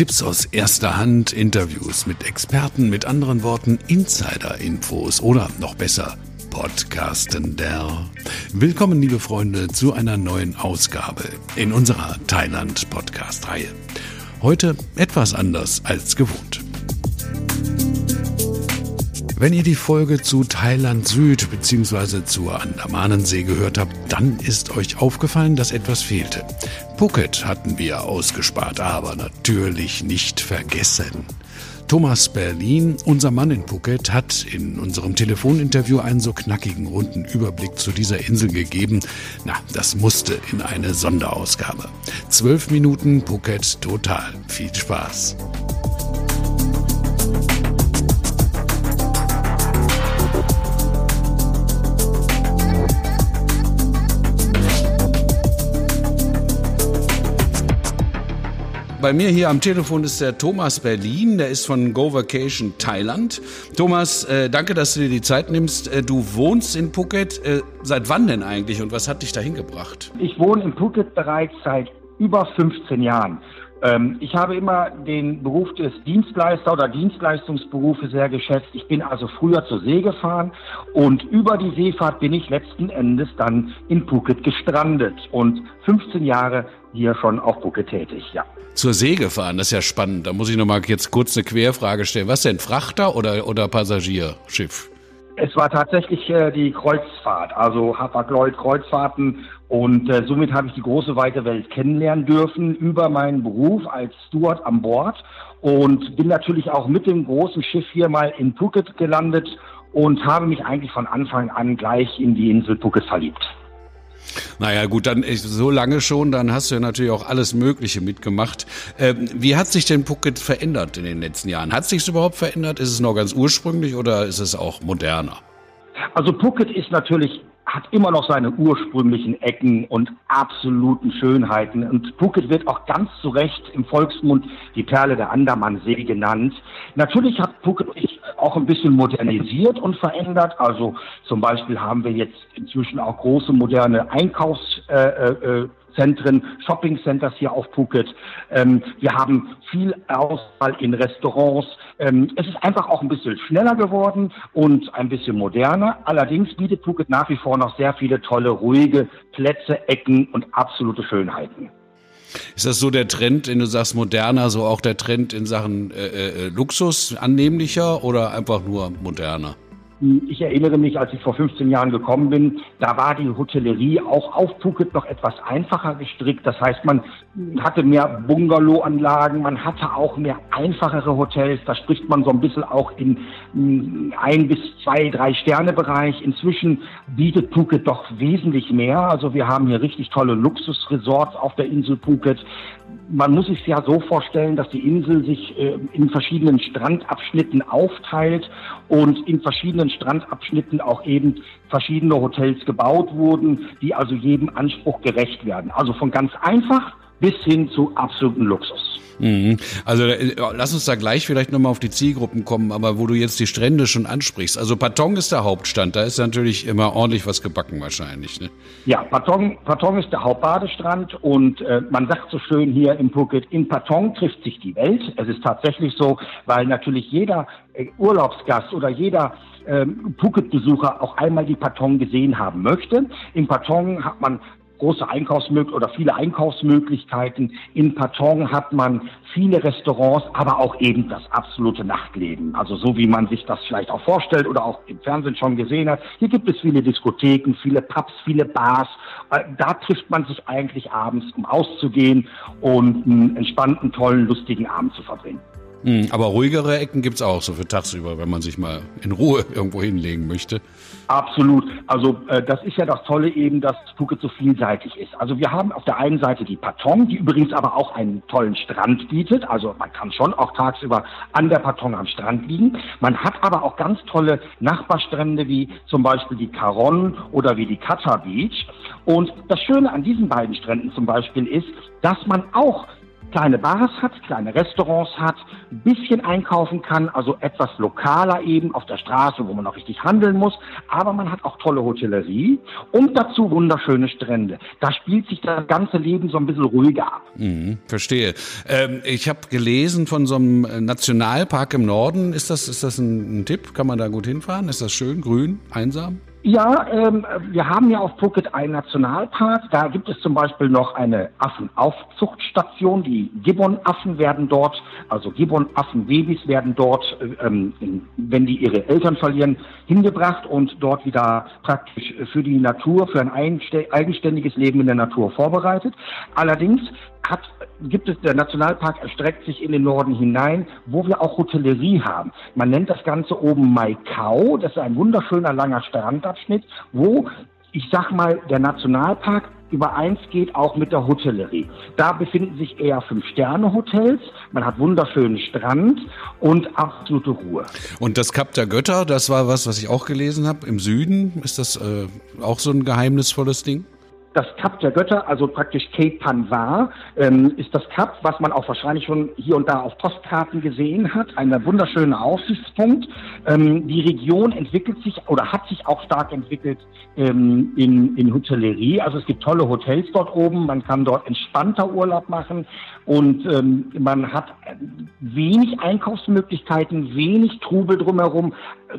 Tipps aus erster Hand, Interviews mit Experten, mit anderen Worten Insider-Infos oder noch besser Podcasten der. Willkommen, liebe Freunde, zu einer neuen Ausgabe in unserer Thailand-Podcast-Reihe. Heute etwas anders als gewohnt. Wenn ihr die Folge zu Thailand Süd bzw. zur Andamanensee gehört habt, dann ist euch aufgefallen, dass etwas fehlte. Phuket hatten wir ausgespart, aber natürlich nicht vergessen. Thomas Berlin, unser Mann in Phuket, hat in unserem Telefoninterview einen so knackigen runden Überblick zu dieser Insel gegeben. Na, das musste in eine Sonderausgabe. Zwölf Minuten Phuket total. Viel Spaß. Bei mir hier am Telefon ist der Thomas Berlin, der ist von Go Vacation Thailand. Thomas, äh, danke, dass du dir die Zeit nimmst. Äh, du wohnst in Phuket. Äh, seit wann denn eigentlich und was hat dich dahin gebracht? Ich wohne in Phuket bereits seit über 15 Jahren. Ähm, ich habe immer den Beruf des Dienstleister oder Dienstleistungsberufe sehr geschätzt. Ich bin also früher zur See gefahren und über die Seefahrt bin ich letzten Endes dann in Phuket gestrandet und 15 Jahre hier schon auf Phuket tätig, ja. Zur See gefahren, das ist ja spannend. Da muss ich nochmal jetzt kurz eine Querfrage stellen. Was denn, Frachter oder, oder Passagierschiff? Es war tatsächlich äh, die Kreuzfahrt, also Hapag-Lloyd-Kreuzfahrten und äh, somit habe ich die große weite Welt kennenlernen dürfen über meinen Beruf als Steward an Bord und bin natürlich auch mit dem großen Schiff hier mal in Phuket gelandet und habe mich eigentlich von Anfang an gleich in die Insel Phuket verliebt. Naja, gut, dann so lange schon, dann hast du ja natürlich auch alles Mögliche mitgemacht. Ähm, wie hat sich denn Phuket verändert in den letzten Jahren? Hat sich überhaupt verändert? Ist es noch ganz ursprünglich oder ist es auch moderner? Also Phuket ist natürlich hat immer noch seine ursprünglichen Ecken und absoluten Schönheiten. Und Phuket wird auch ganz zu Recht im Volksmund die Perle der Andamansee genannt. Natürlich hat Phuket auch ein bisschen modernisiert und verändert. Also zum Beispiel haben wir jetzt inzwischen auch große moderne Einkaufs äh, äh, Zentren, Shopping Centers hier auf Phuket. Ähm, wir haben viel Auswahl in Restaurants. Ähm, es ist einfach auch ein bisschen schneller geworden und ein bisschen moderner. Allerdings bietet Phuket nach wie vor noch sehr viele tolle, ruhige Plätze, Ecken und absolute Schönheiten. Ist das so der Trend, wenn du sagst moderner, so auch der Trend in Sachen äh, äh, Luxus annehmlicher oder einfach nur moderner? Ich erinnere mich, als ich vor 15 Jahren gekommen bin, da war die Hotellerie auch auf Phuket noch etwas einfacher gestrickt. Das heißt, man hatte mehr Bungalow-Anlagen, man hatte auch mehr einfachere Hotels. Da spricht man so ein bisschen auch in ein bis zwei, drei Sterne-Bereich. Inzwischen bietet Phuket doch wesentlich mehr. Also wir haben hier richtig tolle Luxusresorts auf der Insel Phuket man muss sich ja so vorstellen, dass die Insel sich äh, in verschiedenen Strandabschnitten aufteilt und in verschiedenen Strandabschnitten auch eben verschiedene Hotels gebaut wurden, die also jedem Anspruch gerecht werden. Also von ganz einfach bis hin zu absoluten Luxus. Mhm. Also äh, lass uns da gleich vielleicht nochmal auf die Zielgruppen kommen, aber wo du jetzt die Strände schon ansprichst. Also Patong ist der Hauptstand, da ist natürlich immer ordentlich was gebacken wahrscheinlich. Ne? Ja, Patong, Patong ist der Hauptbadestrand und äh, man sagt so schön hier im Phuket, in Patong trifft sich die Welt. Es ist tatsächlich so, weil natürlich jeder äh, Urlaubsgast oder jeder ähm, Phuket-Besucher auch einmal die Patong gesehen haben möchte. Im Patong hat man große Einkaufsmöglichkeiten oder viele Einkaufsmöglichkeiten. In Patong hat man viele Restaurants, aber auch eben das absolute Nachtleben. Also so wie man sich das vielleicht auch vorstellt oder auch im Fernsehen schon gesehen hat. Hier gibt es viele Diskotheken, viele Pubs, viele Bars. Äh, da trifft man sich eigentlich abends, um auszugehen und einen entspannten, tollen, lustigen Abend zu verbringen. Hm, aber ruhigere Ecken gibt's auch so für tagsüber, wenn man sich mal in Ruhe irgendwo hinlegen möchte. Absolut. Also äh, das ist ja das Tolle eben, dass Phuket so vielseitig ist. Also wir haben auf der einen Seite die Patong, die übrigens aber auch einen tollen Strand bietet. Also man kann schon auch tagsüber an der Patong am Strand liegen. Man hat aber auch ganz tolle Nachbarstrände wie zum Beispiel die Caron oder wie die Kata Beach. Und das Schöne an diesen beiden Stränden zum Beispiel ist, dass man auch kleine Bars hat, kleine Restaurants hat, ein bisschen einkaufen kann, also etwas lokaler eben auf der Straße, wo man noch richtig handeln muss, aber man hat auch tolle Hotellerie und dazu wunderschöne Strände. Da spielt sich das ganze Leben so ein bisschen ruhiger ab. Mhm, verstehe. Ähm, ich habe gelesen von so einem Nationalpark im Norden. Ist das, ist das ein, ein Tipp? Kann man da gut hinfahren? Ist das schön, grün, einsam? Ja, ähm, wir haben ja auf Phuket einen Nationalpark. Da gibt es zum Beispiel noch eine Affenaufzuchtstation. Die Gibbon-Affen werden dort, also Gibbon-Affenbabys werden dort, äh, ähm, wenn die ihre Eltern verlieren, hingebracht und dort wieder praktisch für die Natur, für ein eigenständiges Leben in der Natur vorbereitet. Allerdings hat, gibt es, der Nationalpark erstreckt sich in den Norden hinein, wo wir auch Hotellerie haben. Man nennt das Ganze oben Maikau. Das ist ein wunderschöner langer Strandabschnitt, wo ich sag mal, der Nationalpark übereins geht auch mit der Hotellerie. Da befinden sich eher Fünf-Sterne-Hotels. Man hat wunderschönen Strand und absolute Ruhe. Und das Kap der Götter, das war was, was ich auch gelesen habe, im Süden. Ist das äh, auch so ein geheimnisvolles Ding? Das Kap der Götter, also praktisch Cape Panvar, ähm, ist das Kap, was man auch wahrscheinlich schon hier und da auf Postkarten gesehen hat. Ein wunderschöner Aussichtspunkt. Ähm, die Region entwickelt sich oder hat sich auch stark entwickelt ähm, in, in Hotellerie. Also es gibt tolle Hotels dort oben. Man kann dort entspannter Urlaub machen und ähm, man hat wenig Einkaufsmöglichkeiten, wenig Trubel drumherum.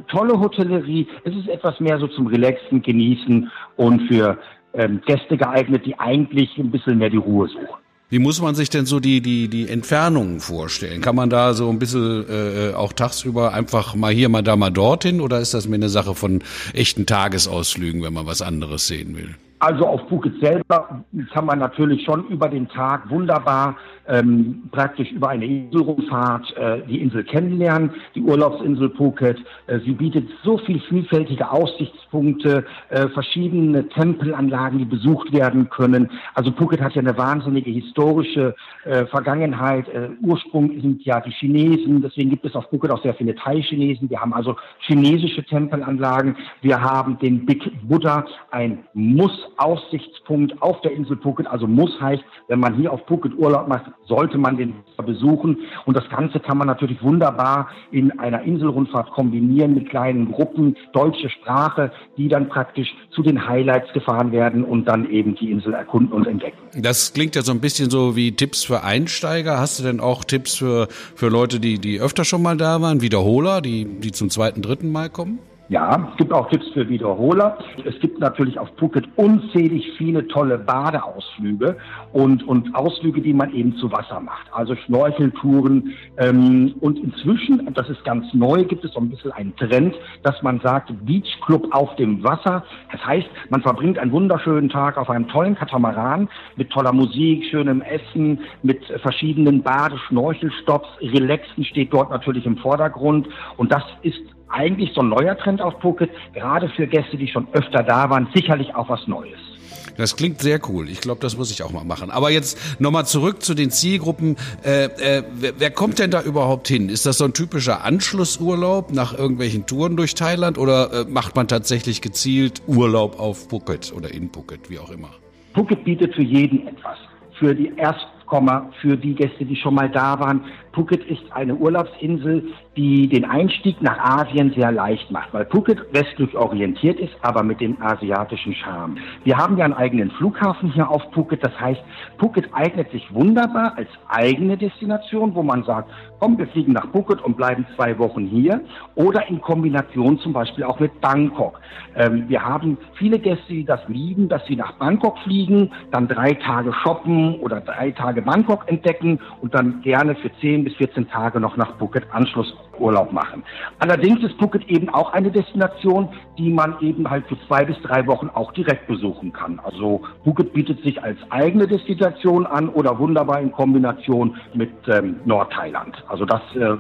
Tolle Hotellerie. Es ist etwas mehr so zum Relaxen, Genießen und für ähm, Gäste geeignet, die eigentlich ein bisschen mehr die Ruhe suchen. Wie muss man sich denn so die, die, die Entfernungen vorstellen? Kann man da so ein bisschen äh, auch tagsüber einfach mal hier, mal da, mal dorthin? Oder ist das mir eine Sache von echten Tagesausflügen, wenn man was anderes sehen will? Also auf Phuket selber kann man natürlich schon über den Tag wunderbar ähm, praktisch über eine Inselrundfahrt äh, die Insel kennenlernen, die Urlaubsinsel Phuket. Äh, sie bietet so viel vielfältige Aussichtspunkte, äh, verschiedene Tempelanlagen, die besucht werden können. Also Phuket hat ja eine wahnsinnige historische äh, Vergangenheit. Äh, Ursprung sind ja die Chinesen, deswegen gibt es auf Phuket auch sehr viele Thai-Chinesen. Wir haben also chinesische Tempelanlagen. Wir haben den Big Buddha, ein Muss-Aussichtspunkt auf der Insel Phuket. Also Muss heißt, wenn man hier auf Phuket Urlaub macht, sollte man den besuchen. Und das Ganze kann man natürlich wunderbar in einer Inselrundfahrt kombinieren mit kleinen Gruppen, deutsche Sprache, die dann praktisch zu den Highlights gefahren werden und dann eben die Insel erkunden und entdecken. Das klingt ja so ein bisschen so wie Tipps für Einsteiger. Hast du denn auch Tipps für, für Leute, die, die öfter schon mal da waren, Wiederholer, die, die zum zweiten, dritten Mal kommen? Ja, es gibt auch Tipps für Wiederholer. Es gibt natürlich auf Phuket unzählig viele tolle Badeausflüge und, und Ausflüge, die man eben zu Wasser macht. Also Schnorcheltouren. Ähm, und inzwischen, das ist ganz neu, gibt es so ein bisschen einen Trend, dass man sagt, Beachclub auf dem Wasser. Das heißt, man verbringt einen wunderschönen Tag auf einem tollen Katamaran mit toller Musik, schönem Essen, mit verschiedenen Badeschnorchelstops. Relaxen steht dort natürlich im Vordergrund. Und das ist eigentlich so ein neuer Trend auf Phuket, gerade für Gäste, die schon öfter da waren, sicherlich auch was Neues. Das klingt sehr cool. Ich glaube, das muss ich auch mal machen. Aber jetzt nochmal zurück zu den Zielgruppen. Äh, äh, wer, wer, kommt denn da überhaupt hin? Ist das so ein typischer Anschlussurlaub nach irgendwelchen Touren durch Thailand oder äh, macht man tatsächlich gezielt Urlaub auf Phuket oder in Phuket, wie auch immer? Phuket bietet für jeden etwas. Für die Erstkomma, für die Gäste, die schon mal da waren. Phuket ist eine Urlaubsinsel, die den Einstieg nach Asien sehr leicht macht, weil Phuket westlich orientiert ist, aber mit dem asiatischen Charme. Wir haben ja einen eigenen Flughafen hier auf Phuket, das heißt, Phuket eignet sich wunderbar als eigene Destination, wo man sagt, komm, wir fliegen nach Phuket und bleiben zwei Wochen hier oder in Kombination zum Beispiel auch mit Bangkok. Ähm, wir haben viele Gäste, die das lieben, dass sie nach Bangkok fliegen, dann drei Tage shoppen oder drei Tage Bangkok entdecken und dann gerne für zehn bis 14 Tage noch nach Phuket Anschluss Urlaub machen. Allerdings ist Phuket eben auch eine Destination, die man eben halt für zwei bis drei Wochen auch direkt besuchen kann. Also Phuket bietet sich als eigene Destination an oder wunderbar in Kombination mit ähm, Nordthailand. Also das äh,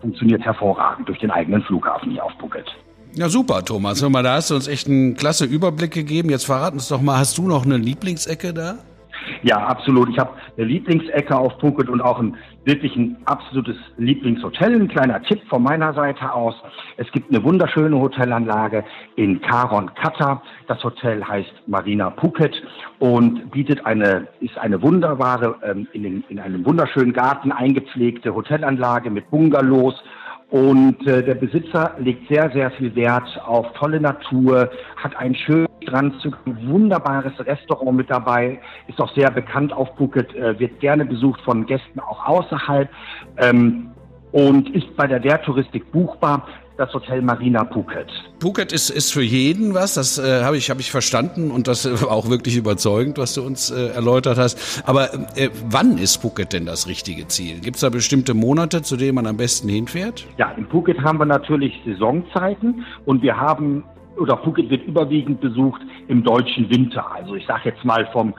funktioniert hervorragend durch den eigenen Flughafen hier auf Phuket. Ja, super, Thomas. Hör mal, da hast du uns echt einen klasse Überblick gegeben. Jetzt verrat uns doch mal, hast du noch eine Lieblingsecke da? Ja, absolut. Ich habe eine Lieblingsecke auf Phuket und auch ein wirklich ein absolutes Lieblingshotel. Ein kleiner Tipp von meiner Seite aus. Es gibt eine wunderschöne Hotelanlage in Karon Kata. Das Hotel heißt Marina Phuket und bietet eine, ist eine wunderbare, ähm, in, den, in einem wunderschönen Garten eingepflegte Hotelanlage mit Bungalows und äh, der Besitzer legt sehr, sehr viel Wert auf tolle Natur, hat einen schönen Strandzug, ein wunderbares Restaurant mit dabei, ist auch sehr bekannt auf Phuket, äh, wird gerne besucht von Gästen auch außerhalb ähm, und ist bei der Wehrtouristik buchbar das Hotel Marina Phuket. Phuket ist, ist für jeden was, das äh, habe ich, hab ich verstanden und das äh, auch wirklich überzeugend, was du uns äh, erläutert hast. Aber äh, wann ist Phuket denn das richtige Ziel? Gibt es da bestimmte Monate, zu denen man am besten hinfährt? Ja, in Phuket haben wir natürlich Saisonzeiten und wir haben oder Phuket wird überwiegend besucht im deutschen Winter. Also ich sage jetzt mal vom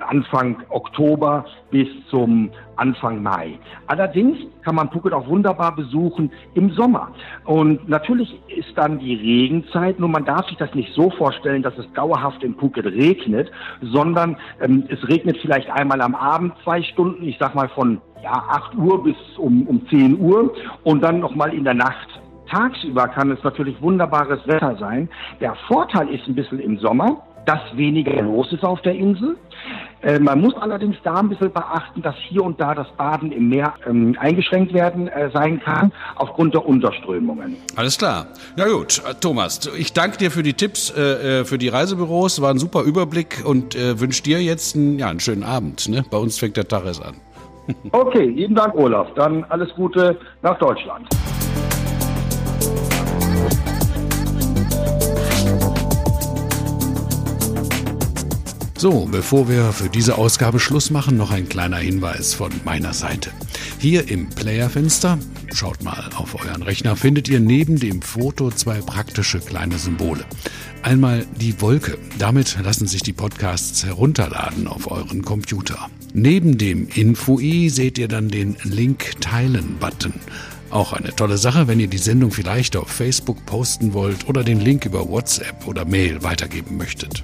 Anfang Oktober bis zum Anfang Mai. Allerdings kann man Phuket auch wunderbar besuchen im Sommer. Und natürlich ist dann die Regenzeit, nur man darf sich das nicht so vorstellen, dass es dauerhaft in Phuket regnet, sondern ähm, es regnet vielleicht einmal am Abend zwei Stunden, ich sag mal von ja, 8 Uhr bis um, um 10 Uhr und dann nochmal in der Nacht Tagsüber kann es natürlich wunderbares Wetter sein. Der Vorteil ist ein bisschen im Sommer, dass weniger los ist auf der Insel. Äh, man muss allerdings da ein bisschen beachten, dass hier und da das Baden im Meer ähm, eingeschränkt werden äh, sein kann, aufgrund der Unterströmungen. Alles klar. Na gut, äh, Thomas, ich danke dir für die Tipps äh, äh, für die Reisebüros. War ein super Überblick und wünsche dir jetzt einen, ja, einen schönen Abend. Ne? Bei uns fängt der Tag erst an. okay, lieben Dank, Olaf. Dann alles Gute nach Deutschland. So, bevor wir für diese Ausgabe Schluss machen, noch ein kleiner Hinweis von meiner Seite. Hier im Playerfenster, schaut mal auf euren Rechner, findet ihr neben dem Foto zwei praktische kleine Symbole. Einmal die Wolke. Damit lassen sich die Podcasts herunterladen auf euren Computer. Neben dem Info-I seht ihr dann den Link Teilen-Button. Auch eine tolle Sache, wenn ihr die Sendung vielleicht auf Facebook posten wollt oder den Link über WhatsApp oder Mail weitergeben möchtet.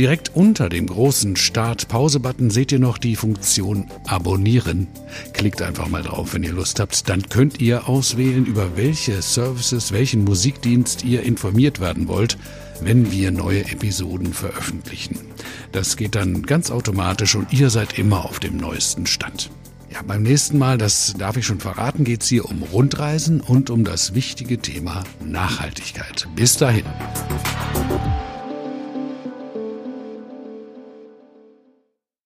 Direkt unter dem großen Start-Pause-Button seht ihr noch die Funktion Abonnieren. Klickt einfach mal drauf, wenn ihr Lust habt. Dann könnt ihr auswählen, über welche Services, welchen Musikdienst ihr informiert werden wollt, wenn wir neue Episoden veröffentlichen. Das geht dann ganz automatisch und ihr seid immer auf dem neuesten Stand. Ja, beim nächsten Mal, das darf ich schon verraten, geht es hier um Rundreisen und um das wichtige Thema Nachhaltigkeit. Bis dahin.